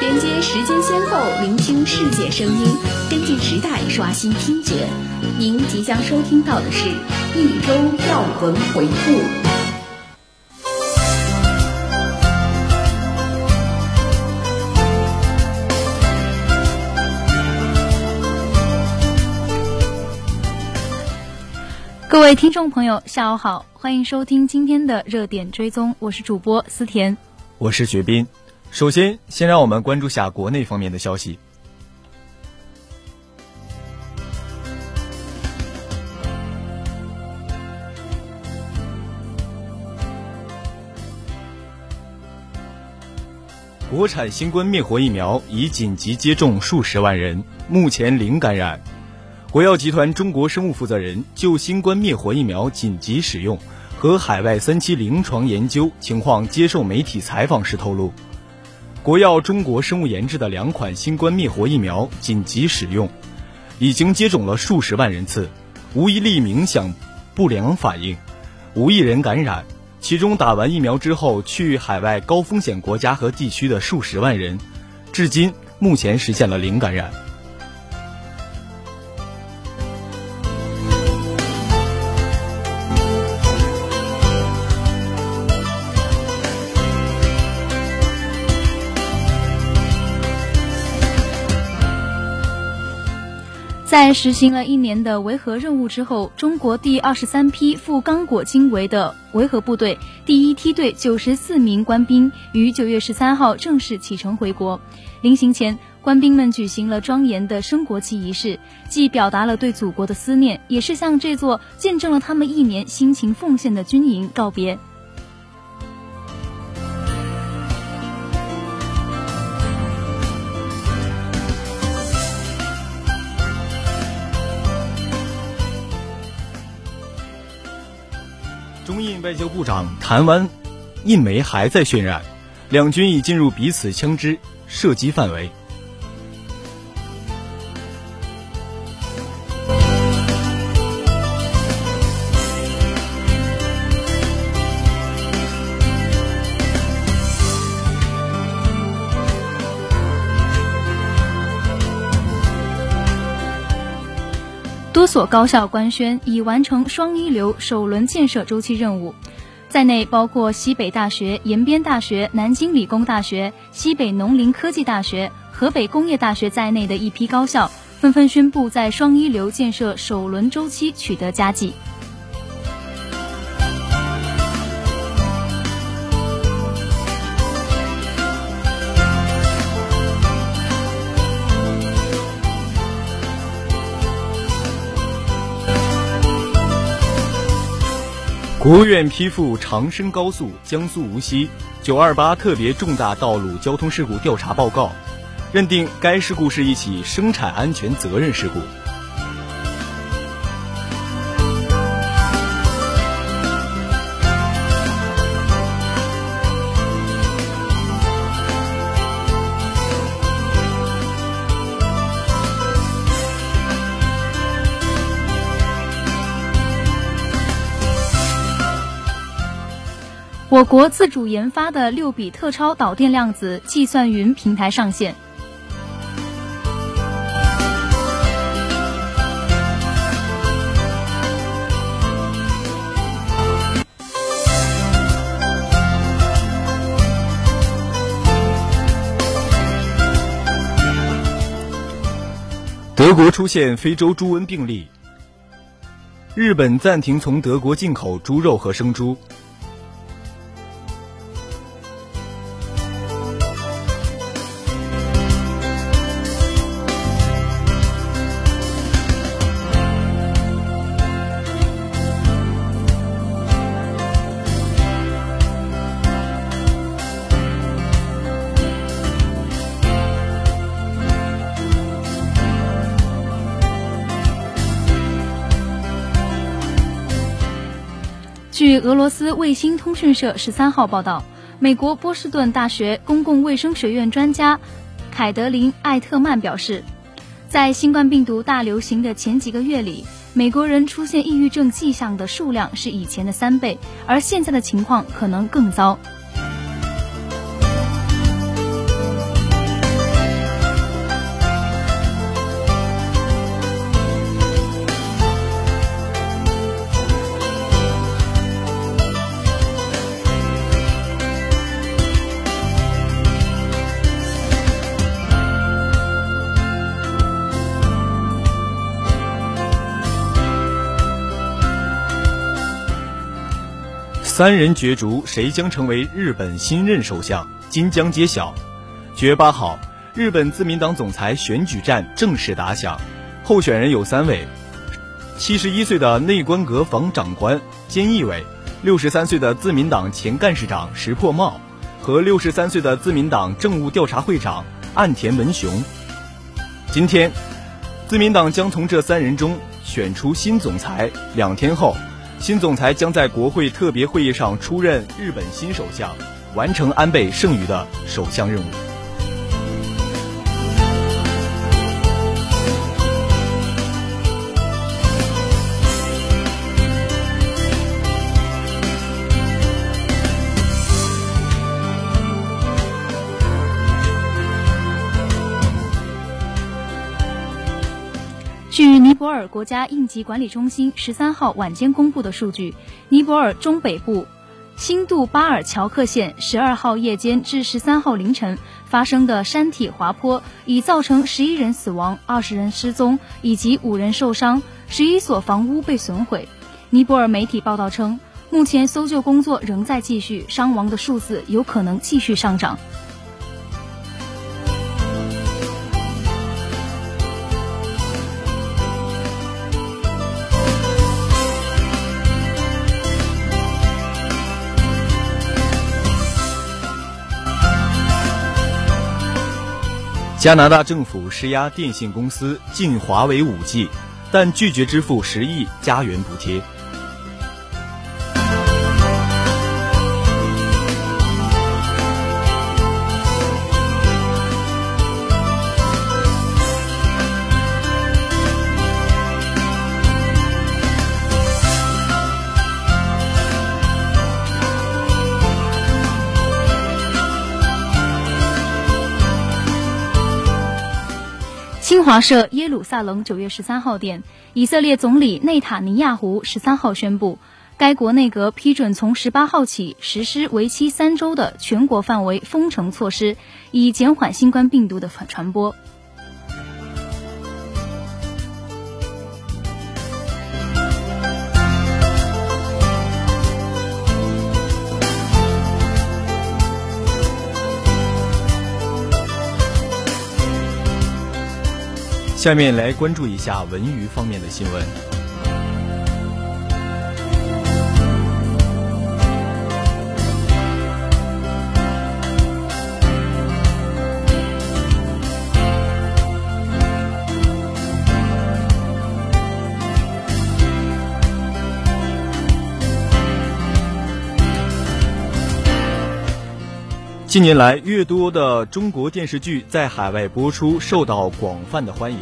连接时间先后，聆听世界声音，跟进时代，刷新听觉。您即将收听到的是一周要闻回顾。各位听众朋友，下午好，欢迎收听今天的热点追踪，我是主播思甜，我是雪斌。首先，先让我们关注下国内方面的消息。国产新冠灭活疫苗已紧急接种数十万人，目前零感染。国药集团中国生物负责人就新冠灭活疫苗紧急使用和海外三期临床研究情况接受媒体采访时透露。国药中国生物研制的两款新冠灭活疫苗紧急使用，已经接种了数十万人次，无一例明显不良反应，无一人感染。其中打完疫苗之后去海外高风险国家和地区的数十万人，至今目前实现了零感染。在实行了一年的维和任务之后，中国第二十三批赴刚果金维的维和部队第一梯队九十四名官兵于九月十三号正式启程回国。临行前，官兵们举行了庄严的升国旗仪式，既表达了对祖国的思念，也是向这座见证了他们一年辛勤奉献的军营告别。外交部长谈完，印媒还在渲染，两军已进入彼此枪支射击范围。所高校官宣已完成双一流首轮建设周期任务，在内包括西北大学、延边大学、南京理工大学、西北农林科技大学、河北工业大学在内的一批高校，纷纷宣布在双一流建设首轮周期取得佳绩。国务院批复长深高速江苏无锡九二八特别重大道路交通事故调查报告，认定该事故是一起生产安全责任事故。我国自主研发的六笔特超导电量子计算云平台上线。德国出现非洲猪瘟病例。日本暂停从德国进口猪肉和生猪。俄罗斯卫星通讯社十三号报道，美国波士顿大学公共卫生学院专家凯德林·艾特曼表示，在新冠病毒大流行的前几个月里，美国人出现抑郁症迹象的数量是以前的三倍，而现在的情况可能更糟。三人角逐，谁将成为日本新任首相？今将揭晓。九月八号，日本自民党总裁选举战正式打响，候选人有三位：七十一岁的内官阁房长官菅义伟，六十三岁的自民党前干事长石破茂，和六十三岁的自民党政务调查会长岸田文雄。今天，自民党将从这三人中选出新总裁。两天后。新总裁将在国会特别会议上出任日本新首相，完成安倍剩余的首相任务。据尼泊尔国家应急管理中心十三号晚间公布的数据，尼泊尔中北部新杜巴尔乔克县十二号夜间至十三号凌晨发生的山体滑坡，已造成十一人死亡、二十人失踪以及五人受伤，十一所房屋被损毁。尼泊尔媒体报道称，目前搜救工作仍在继续，伤亡的数字有可能继续上涨。加拿大政府施压电信公司禁华为 5G，但拒绝支付十亿加元补贴。新华社耶路撒冷九月十三号电，以色列总理内塔尼亚胡十三号宣布，该国内阁批准从十八号起实施为期三周的全国范围封城措施，以减缓新冠病毒的传播。下面来关注一下文娱方面的新闻。近年来，越多的中国电视剧在海外播出，受到广泛的欢迎。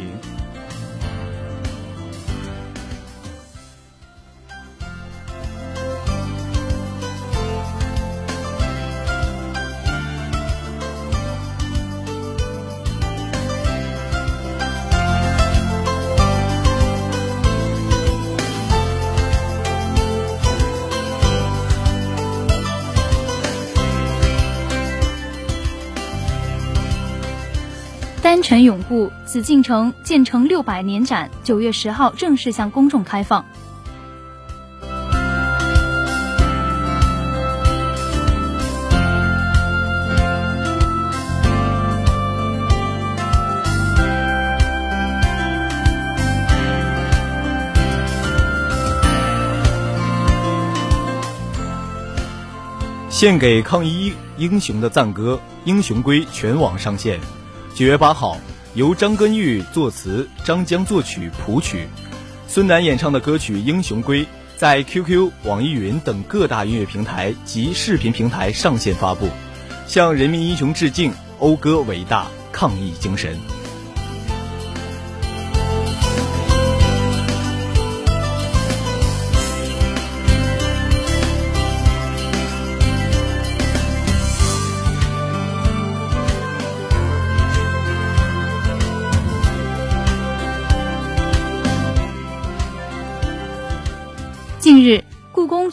丹城永固紫禁城建成六百年展九月十号正式向公众开放。献给抗疫英雄的赞歌《英雄归》全网上线。九月八号，由张根玉作词、张江作曲谱曲，孙楠演唱的歌曲《英雄归》在 QQ、网易云等各大音乐平台及视频平台上线发布，向人民英雄致敬，讴歌伟大抗疫精神。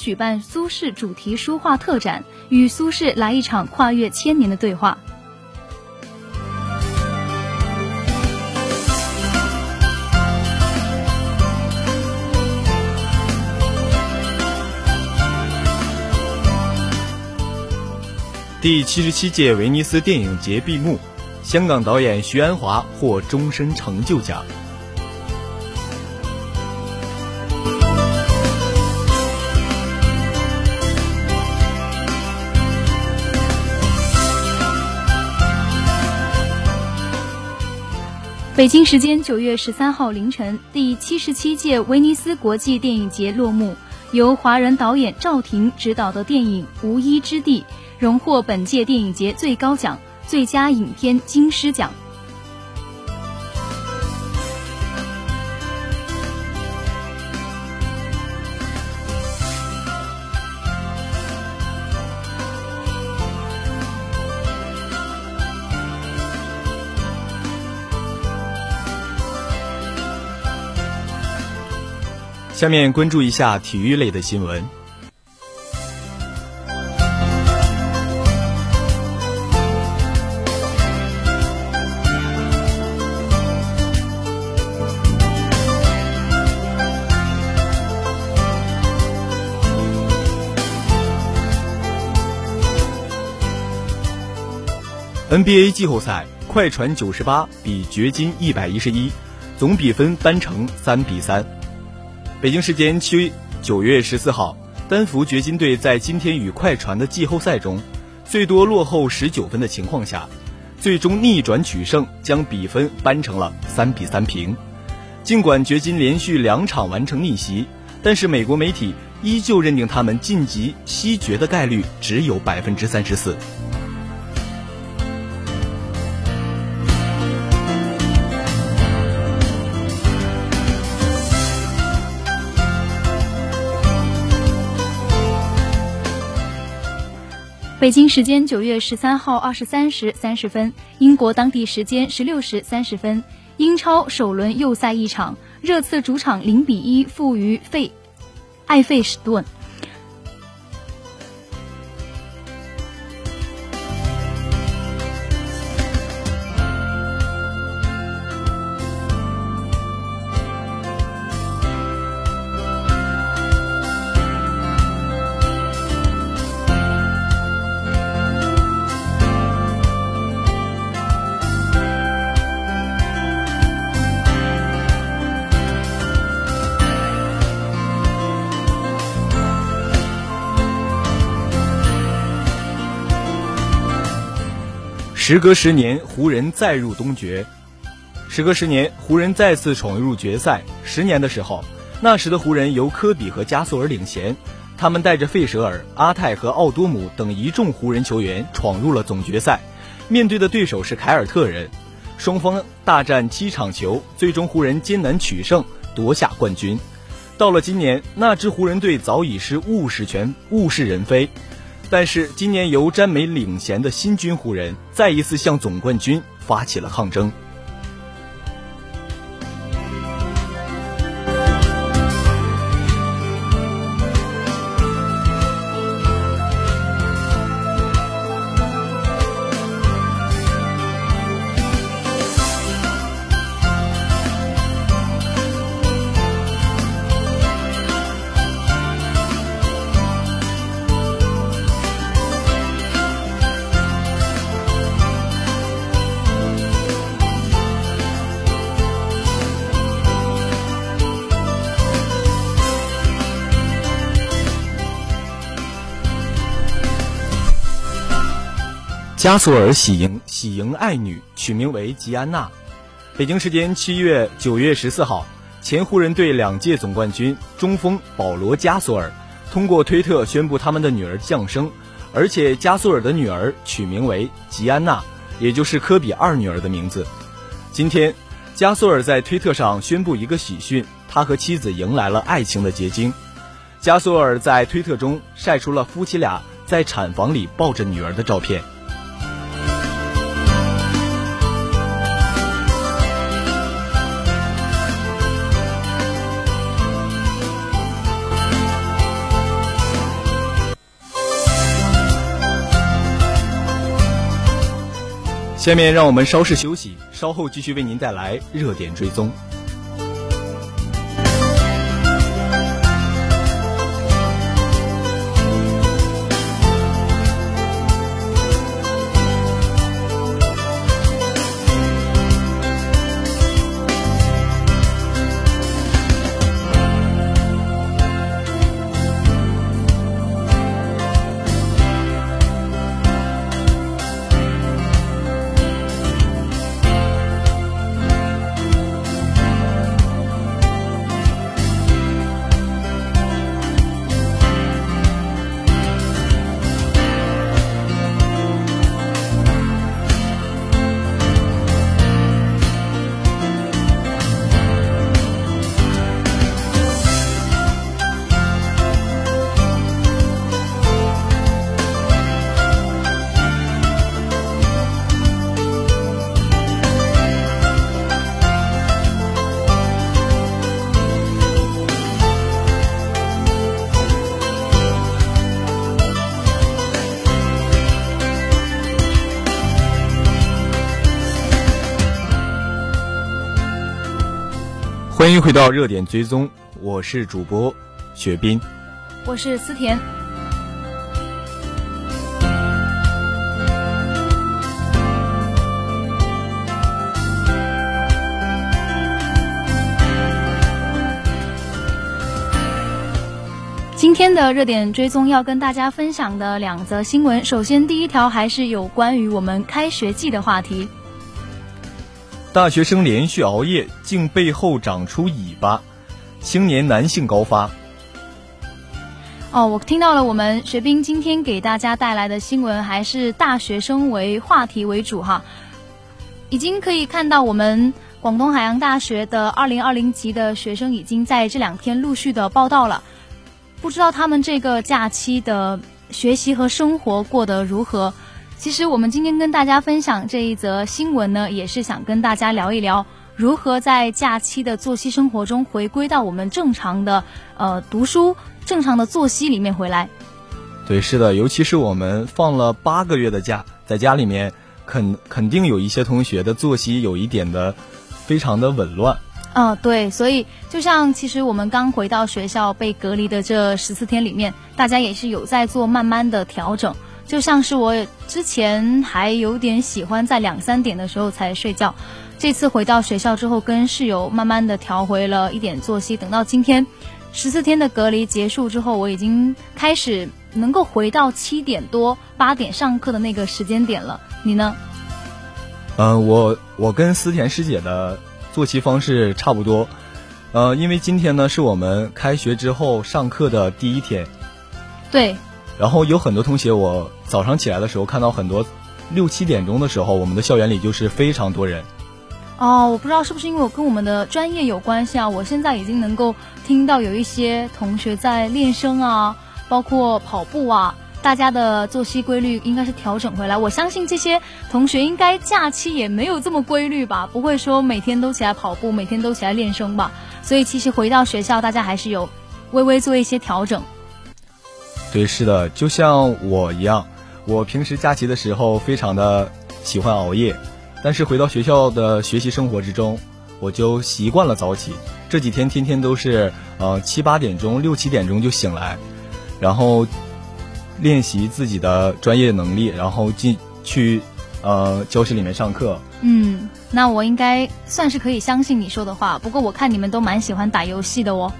举办苏轼主题书画特展，与苏轼来一场跨越千年的对话。第七十七届威尼斯电影节闭幕，香港导演徐安华获终身成就奖。北京时间九月十三号凌晨，第七十七届威尼斯国际电影节落幕。由华人导演赵婷执导的电影《无依之地》荣获本届电影节最高奖——最佳影片金狮奖。下面关注一下体育类的新闻。NBA 季后赛，快船九十八比掘金一百一十一，总比分扳成三比三。北京时间七九月十四号，丹佛掘金队在今天与快船的季后赛中，最多落后十九分的情况下，最终逆转取胜，将比分扳成了三比三平。尽管掘金连续两场完成逆袭，但是美国媒体依旧认定他们晋级西决的概率只有百分之三十四。北京时间九月十三号二十三时三十分，英国当地时间十六时三十分，英超首轮又赛一场，热刺主场零比一负于费艾费什顿。时隔十年，湖人再入东决。时隔十年，湖人再次闯入决赛。十年的时候，那时的湖人由科比和加索尔领衔，他们带着费舍尔、阿泰和奥多姆等一众湖人球员闯入了总决赛，面对的对手是凯尔特人。双方大战七场球，最终湖人艰难取胜，夺下冠军。到了今年，那支湖人队早已是物是全物是人非。但是今年由詹美领衔的新军湖人再一次向总冠军发起了抗争。加索尔喜迎喜迎爱女，取名为吉安娜。北京时间七月九月十四号，前湖人队两届总冠军中锋保罗加索尔通过推特宣布他们的女儿降生，而且加索尔的女儿取名为吉安娜，也就是科比二女儿的名字。今天，加索尔在推特上宣布一个喜讯，他和妻子迎来了爱情的结晶。加索尔在推特中晒出了夫妻俩在产房里抱着女儿的照片。下面让我们稍事休息，稍后继续为您带来热点追踪。欢迎回到热点追踪，我是主播雪斌，我是思甜。今天的热点追踪要跟大家分享的两则新闻，首先第一条还是有关于我们开学季的话题。大学生连续熬夜，竟背后长出尾巴，青年男性高发。哦，我听到了，我们学兵今天给大家带来的新闻还是大学生为话题为主哈。已经可以看到，我们广东海洋大学的二零二零级的学生已经在这两天陆续的报道了。不知道他们这个假期的学习和生活过得如何？其实我们今天跟大家分享这一则新闻呢，也是想跟大家聊一聊如何在假期的作息生活中回归到我们正常的呃读书正常的作息里面回来。对，是的，尤其是我们放了八个月的假，在家里面肯肯定有一些同学的作息有一点的非常的紊乱。嗯，对，所以就像其实我们刚回到学校被隔离的这十四天里面，大家也是有在做慢慢的调整。就像是我之前还有点喜欢在两三点的时候才睡觉，这次回到学校之后，跟室友慢慢的调回了一点作息。等到今天十四天的隔离结束之后，我已经开始能够回到七点多八点上课的那个时间点了。你呢？嗯，我我跟思甜师姐的作息方式差不多，呃，因为今天呢是我们开学之后上课的第一天。对。然后有很多同学，我早上起来的时候看到很多，六七点钟的时候，我们的校园里就是非常多人。哦，我不知道是不是因为我跟我们的专业有关系啊，我现在已经能够听到有一些同学在练声啊，包括跑步啊，大家的作息规律应该是调整回来。我相信这些同学应该假期也没有这么规律吧，不会说每天都起来跑步，每天都起来练声吧。所以其实回到学校，大家还是有微微做一些调整。对，是的，就像我一样，我平时假期的时候非常的喜欢熬夜，但是回到学校的学习生活之中，我就习惯了早起。这几天天天都是呃七八点钟、六七点钟就醒来，然后练习自己的专业能力，然后进去呃教室里面上课。嗯，那我应该算是可以相信你说的话。不过我看你们都蛮喜欢打游戏的哦。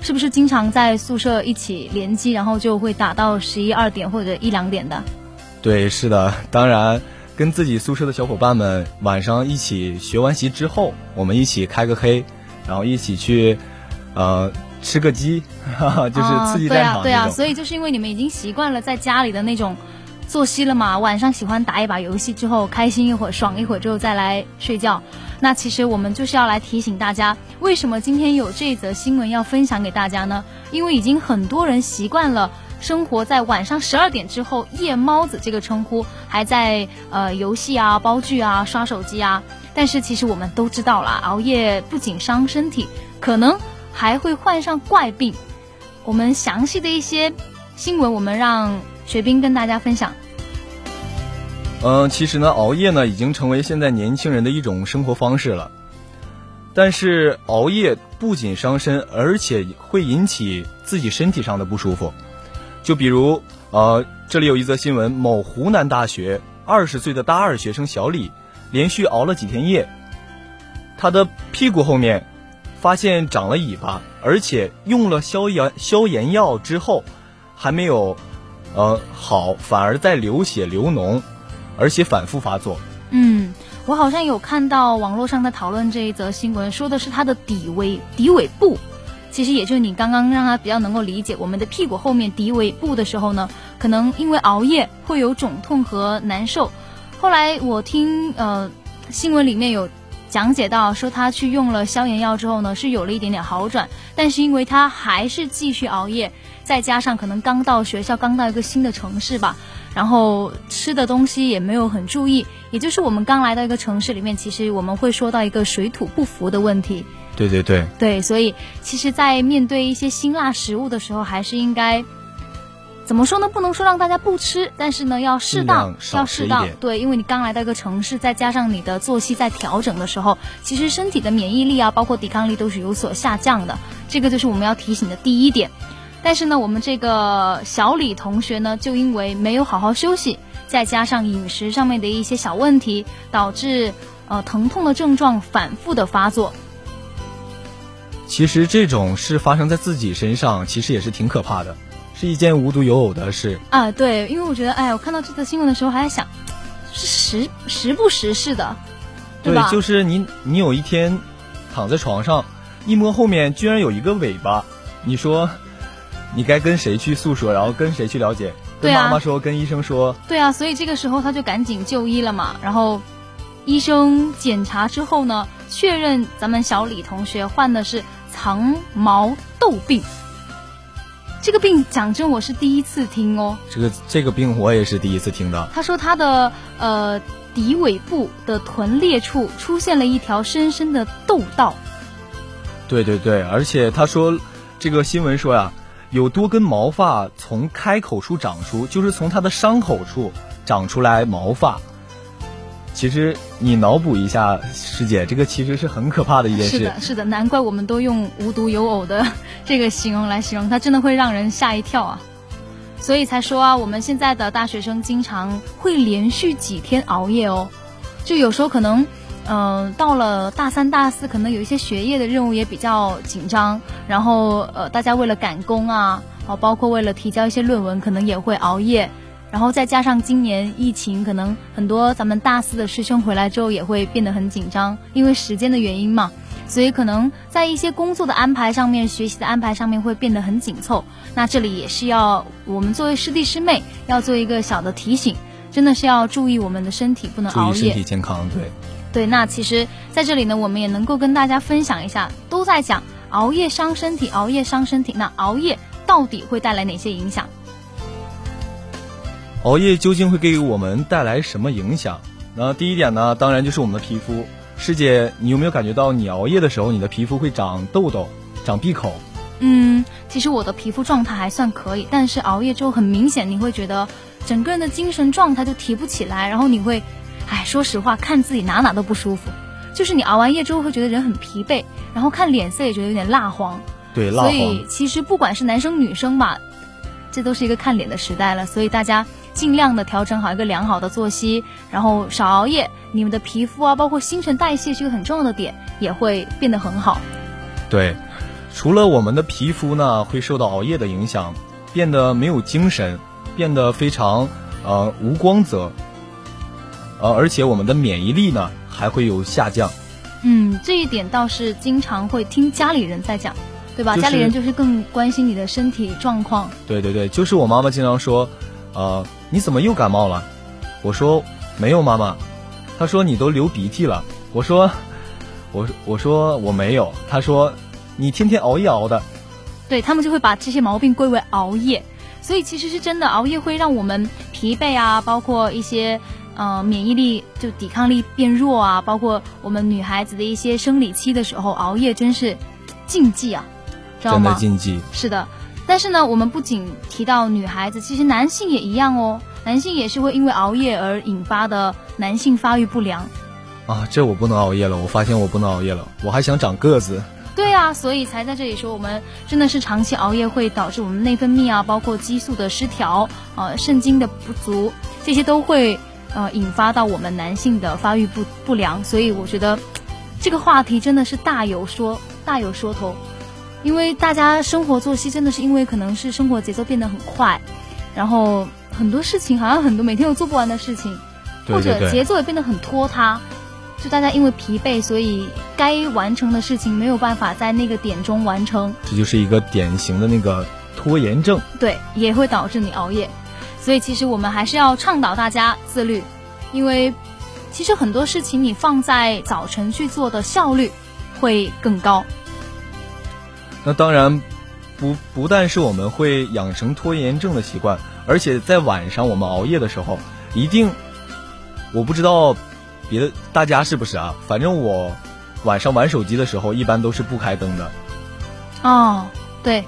是不是经常在宿舍一起联机，然后就会打到十一二点或者一两点的？对，是的。当然，跟自己宿舍的小伙伴们晚上一起学完习之后，我们一起开个黑，然后一起去，呃，吃个鸡，就是刺激战场对啊，对啊。所以就是因为你们已经习惯了在家里的那种作息了嘛，晚上喜欢打一把游戏之后开心一会儿，爽一会儿之后再来睡觉。那其实我们就是要来提醒大家，为什么今天有这则新闻要分享给大家呢？因为已经很多人习惯了生活在晚上十二点之后，夜猫子这个称呼，还在呃游戏啊、煲剧啊、刷手机啊。但是其实我们都知道了，熬夜不仅伤身体，可能还会患上怪病。我们详细的一些新闻，我们让雪冰跟大家分享。嗯，其实呢，熬夜呢已经成为现在年轻人的一种生活方式了。但是熬夜不仅伤身，而且会引起自己身体上的不舒服。就比如，呃，这里有一则新闻：某湖南大学二十岁的大二学生小李，连续熬了几天夜，他的屁股后面发现长了尾巴，而且用了消炎消炎药之后，还没有呃好，反而在流血流脓。而且反复发作。嗯，我好像有看到网络上在讨论这一则新闻，说的是他的底尾底尾部，其实也就是你刚刚让他比较能够理解，我们的屁股后面底尾部的时候呢，可能因为熬夜会有肿痛和难受。后来我听呃新闻里面有讲解到，说他去用了消炎药之后呢，是有了一点点好转，但是因为他还是继续熬夜，再加上可能刚到学校，刚到一个新的城市吧。然后吃的东西也没有很注意，也就是我们刚来到一个城市里面，其实我们会说到一个水土不服的问题。对对对，对，所以其实，在面对一些辛辣食物的时候，还是应该怎么说呢？不能说让大家不吃，但是呢，要适当，要适当。对，因为你刚来到一个城市，再加上你的作息在调整的时候，其实身体的免疫力啊，包括抵抗力都是有所下降的。这个就是我们要提醒的第一点。但是呢，我们这个小李同学呢，就因为没有好好休息，再加上饮食上面的一些小问题，导致呃疼痛的症状反复的发作。其实这种事发生在自己身上，其实也是挺可怕的。是一件无独有偶的事啊，对，因为我觉得，哎，我看到这则新闻的时候还在想，是时时不时事的，对吧？就是你，你有一天躺在床上，一摸后面居然有一个尾巴，你说你该跟谁去诉说，然后跟谁去了解？跟妈妈说，跟医生说？对啊，所以这个时候他就赶紧就医了嘛。然后医生检查之后呢，确认咱们小李同学患的是藏毛痘病。这个病讲真，我是第一次听哦。这个这个病我也是第一次听到。他说他的呃底尾部的臀裂处出现了一条深深的痘道。对对对，而且他说这个新闻说呀，有多根毛发从开口处长出，就是从他的伤口处长出来毛发。其实你脑补一下，师姐，这个其实是很可怕的一件事。是的，是的，难怪我们都用无独有偶的这个形容来形容，它真的会让人吓一跳啊！所以才说啊，我们现在的大学生经常会连续几天熬夜哦。就有时候可能，嗯，到了大三、大四，可能有一些学业的任务也比较紧张，然后呃，大家为了赶工啊，哦，包括为了提交一些论文，可能也会熬夜。然后再加上今年疫情，可能很多咱们大四的师兄回来之后也会变得很紧张，因为时间的原因嘛，所以可能在一些工作的安排上面、学习的安排上面会变得很紧凑。那这里也是要我们作为师弟师妹要做一个小的提醒，真的是要注意我们的身体，不能熬夜。注意身体健康，对。对，那其实在这里呢，我们也能够跟大家分享一下，都在讲熬夜伤身体，熬夜伤身体。那熬夜到底会带来哪些影响？熬夜究竟会给我们带来什么影响？那第一点呢，当然就是我们的皮肤。师姐，你有没有感觉到你熬夜的时候，你的皮肤会长痘痘、长闭口？嗯，其实我的皮肤状态还算可以，但是熬夜之后很明显，你会觉得整个人的精神状态就提不起来，然后你会，哎，说实话，看自己哪哪都不舒服。就是你熬完夜之后会觉得人很疲惫，然后看脸色也觉得有点蜡黄。对，蜡黄。所以其实不管是男生女生吧，这都是一个看脸的时代了，所以大家。尽量的调整好一个良好的作息，然后少熬夜，你们的皮肤啊，包括新陈代谢是一个很重要的点，也会变得很好。对，除了我们的皮肤呢会受到熬夜的影响，变得没有精神，变得非常呃无光泽，呃，而且我们的免疫力呢还会有下降。嗯，这一点倒是经常会听家里人在讲，对吧？家里人就是更关心你的身体状况。对对对，就是我妈妈经常说，呃。你怎么又感冒了？我说没有，妈妈。她说你都流鼻涕了。我说，我我说我没有。她说你天天熬夜熬的。对他们就会把这些毛病归为熬夜，所以其实是真的，熬夜会让我们疲惫啊，包括一些呃免疫力就抵抗力变弱啊，包括我们女孩子的一些生理期的时候熬夜真是禁忌啊，知道吗？真的禁忌。是的。但是呢，我们不仅提到女孩子，其实男性也一样哦。男性也是会因为熬夜而引发的男性发育不良。啊，这我不能熬夜了。我发现我不能熬夜了，我还想长个子。对啊，所以才在这里说，我们真的是长期熬夜会导致我们内分泌啊，包括激素的失调，呃，肾精的不足，这些都会呃引发到我们男性的发育不不良。所以我觉得 这个话题真的是大有说大有说头。因为大家生活作息真的是因为可能是生活节奏变得很快，然后很多事情好像很多每天有做不完的事情，或者节奏也变得很拖沓，就大家因为疲惫，所以该完成的事情没有办法在那个点中完成，这就是一个典型的那个拖延症。对，也会导致你熬夜，所以其实我们还是要倡导大家自律，因为其实很多事情你放在早晨去做的效率会更高。那当然，不不但是我们会养成拖延症的习惯，而且在晚上我们熬夜的时候，一定，我不知道别的大家是不是啊？反正我晚上玩手机的时候，一般都是不开灯的。哦，对，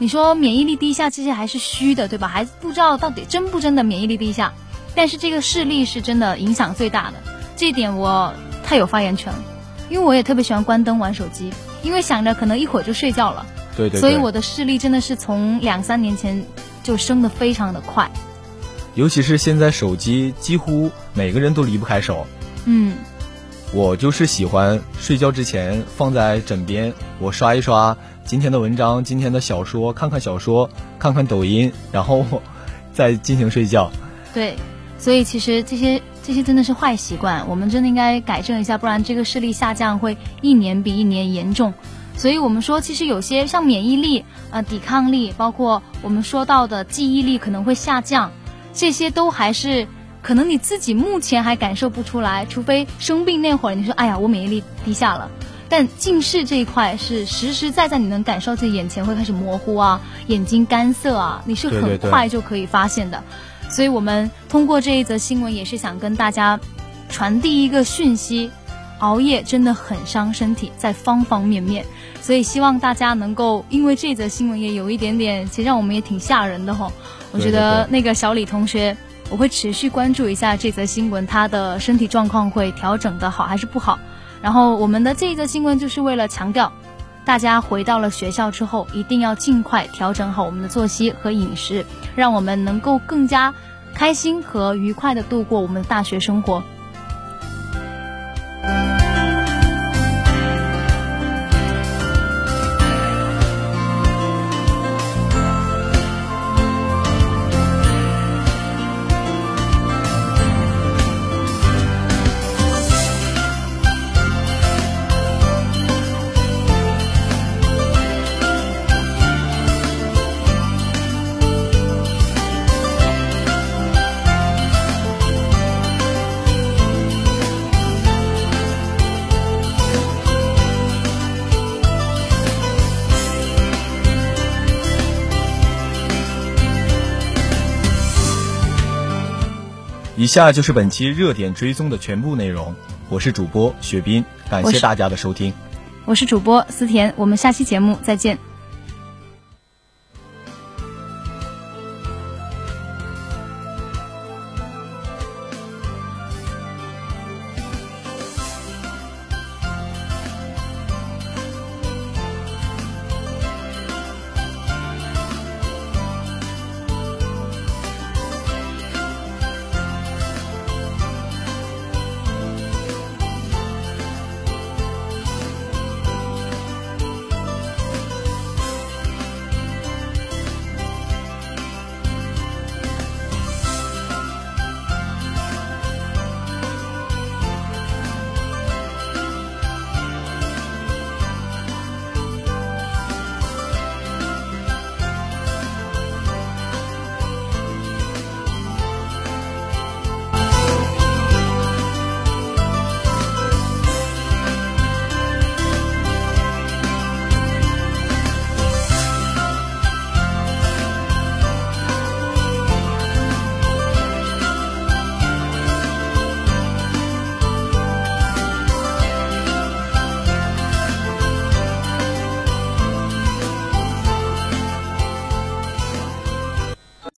你说免疫力低下，这些还是虚的，对吧？还不知道到底真不真的免疫力低下。但是这个视力是真的影响最大的，这一点我太有发言权了，因为我也特别喜欢关灯玩手机，因为想着可能一会儿就睡觉了。对对。所以我的视力真的是从两三年前就升的非常的快。尤其是现在手机几乎每个人都离不开手。嗯。我就是喜欢睡觉之前放在枕边，我刷一刷。今天的文章，今天的小说，看看小说，看看抖音，然后再进行睡觉。对，所以其实这些这些真的是坏习惯，我们真的应该改正一下，不然这个视力下降会一年比一年严重。所以我们说，其实有些像免疫力、呃抵抗力，包括我们说到的记忆力可能会下降，这些都还是可能你自己目前还感受不出来，除非生病那会儿，你说哎呀，我免疫力低下了。但近视这一块是实实在在，你能感受自己眼前会开始模糊啊，眼睛干涩啊，你是很快就可以发现的。所以我们通过这一则新闻，也是想跟大家传递一个讯息：熬夜真的很伤身体，在方方面面。所以希望大家能够因为这则新闻也有一点点，其实让我们也挺吓人的哈。我觉得那个小李同学，我会持续关注一下这则新闻，他的身体状况会调整的好还是不好。然后我们的这一则新闻就是为了强调，大家回到了学校之后，一定要尽快调整好我们的作息和饮食，让我们能够更加开心和愉快的度过我们的大学生活。下就是本期热点追踪的全部内容。我是主播雪斌，感谢大家的收听。我是主播思甜，我们下期节目再见。